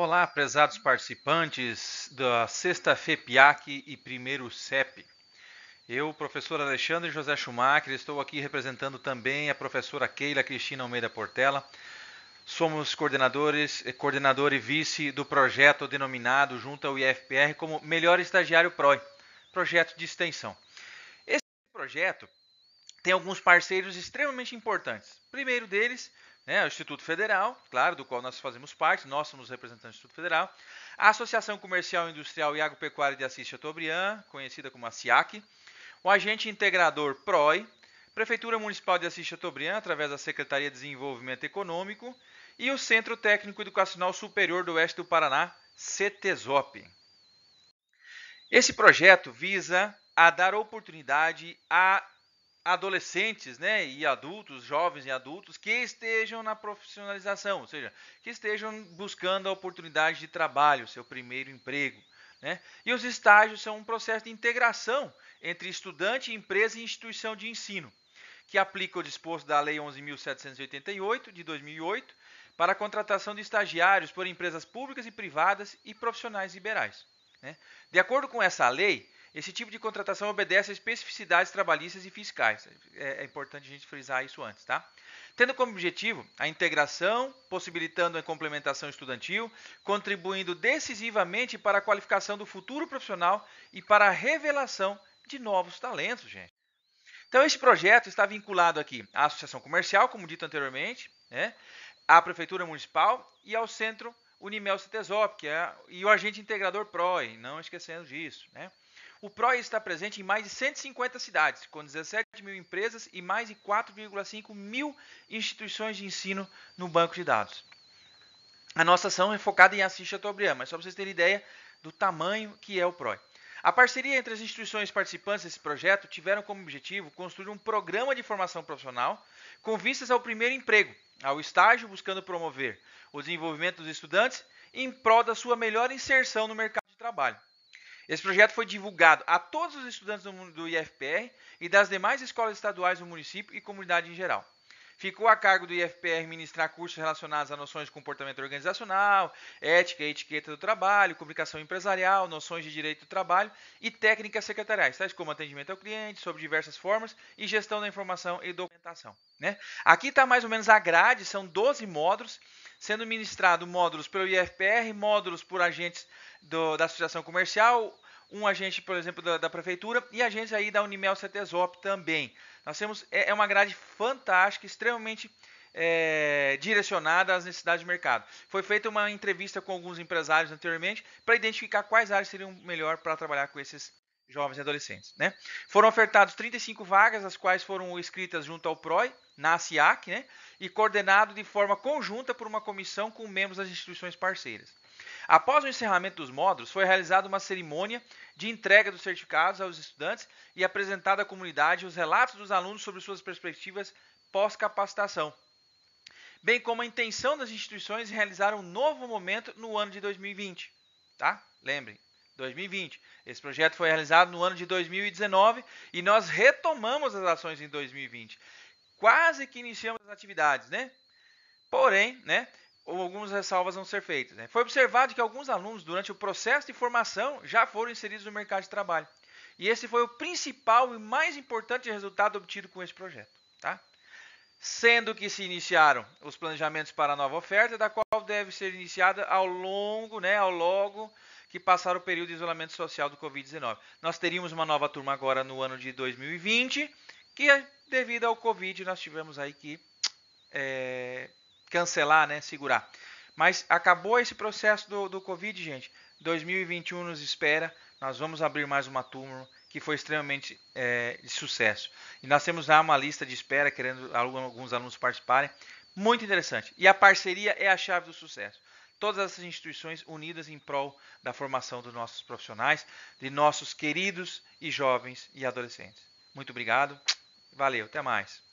Olá, prezados participantes da Sexta FEPIAC e Primeiro CEP. Eu, professor Alexandre José Schumacher, estou aqui representando também a professora Keila Cristina Almeida Portela. Somos coordenadores, eh, coordenador e vice do projeto denominado junto ao IFPR como Melhor Estagiário PROI, projeto de extensão. Esse projeto tem alguns parceiros extremamente importantes. Primeiro deles né, o Instituto Federal, claro, do qual nós fazemos parte, nós somos representantes do Instituto Federal, a Associação Comercial Industrial e Agropecuária de Assis Chateaubriand, conhecida como a SIAC, o Agente Integrador PROI, Prefeitura Municipal de Assis Chateaubriand, através da Secretaria de Desenvolvimento Econômico, e o Centro Técnico Educacional Superior do Oeste do Paraná, CETESOP. Esse projeto visa a dar oportunidade a adolescentes né, e adultos, jovens e adultos, que estejam na profissionalização, ou seja, que estejam buscando a oportunidade de trabalho, seu primeiro emprego. Né? E os estágios são um processo de integração entre estudante, empresa e instituição de ensino, que aplica o disposto da Lei 11.788 de 2008 para a contratação de estagiários por empresas públicas e privadas e profissionais liberais. Né? De acordo com essa lei, esse tipo de contratação obedece a especificidades trabalhistas e fiscais. É, é, importante a gente frisar isso antes, tá? Tendo como objetivo a integração, possibilitando a complementação estudantil, contribuindo decisivamente para a qualificação do futuro profissional e para a revelação de novos talentos, gente. Então, esse projeto está vinculado aqui à Associação Comercial, como dito anteriormente, né, à Prefeitura Municipal e ao Centro Unimel Citesop, que é, e o agente integrador PROE, não esquecendo disso. Né? O PROE está presente em mais de 150 cidades, com 17 mil empresas e mais de 4,5 mil instituições de ensino no banco de dados. A nossa ação é focada em Assis Chateaubriand, mas só para vocês terem ideia do tamanho que é o PROE. A parceria entre as instituições participantes desse projeto tiveram como objetivo construir um programa de formação profissional com vistas ao primeiro emprego, ao estágio, buscando promover o desenvolvimento dos estudantes em prol da sua melhor inserção no mercado de trabalho. Esse projeto foi divulgado a todos os estudantes do IFPR e das demais escolas estaduais do município e comunidade em geral. Ficou a cargo do IFPR ministrar cursos relacionados a noções de comportamento organizacional, ética e etiqueta do trabalho, comunicação empresarial, noções de direito do trabalho e técnicas secretariais, tais como atendimento ao cliente, sob diversas formas e gestão da informação e documentação. Né? Aqui está mais ou menos a grade, são 12 módulos, sendo ministrado módulos pelo IFPR, módulos por agentes do, da associação comercial, um agente, por exemplo, da, da, prefeitura e agentes aí da Unimel CETESOP também. Nós temos é, é uma grade fantástica, extremamente é, direcionada às necessidades de mercado. Foi feita uma entrevista com alguns empresários anteriormente para identificar quais áreas seriam melhor para trabalhar com esses jovens e adolescentes. Né? Foram ofertados 35 vagas, as quais foram escritas junto ao PROI, na SIAC, né? e coordenado de forma conjunta por uma comissão com membros das instituições parceiras. Após o encerramento dos módulos, foi realizada uma cerimônia de entrega dos certificados aos estudantes e apresentada à comunidade os relatos dos alunos sobre suas perspectivas pós-capacitação, bem como a intenção das instituições em realizar um novo momento no ano de 2020. Tá? Lembrem, 2020. Esse projeto foi realizado no ano de 2019 e nós retomamos as ações em 2020. Quase que iniciamos as atividades, né? Porém, né, algumas ressalvas vão ser feitas. Né? Foi observado que alguns alunos, durante o processo de formação, já foram inseridos no mercado de trabalho. E esse foi o principal e mais importante resultado obtido com esse projeto. Tá? Sendo que se iniciaram os planejamentos para a nova oferta, da qual deve ser iniciada ao longo, né, ao longo que passar o período de isolamento social do Covid-19. Nós teríamos uma nova turma agora no ano de 2020, que devido ao Covid nós tivemos aí que é, cancelar, né, segurar. Mas acabou esse processo do, do Covid, gente. 2021 nos espera. Nós vamos abrir mais uma turma que foi extremamente é, de sucesso. E nós temos já uma lista de espera, querendo alguns alunos participarem. Muito interessante. E a parceria é a chave do sucesso. Todas essas instituições unidas em prol da formação dos nossos profissionais, de nossos queridos e jovens e adolescentes. Muito obrigado. Valeu, até mais.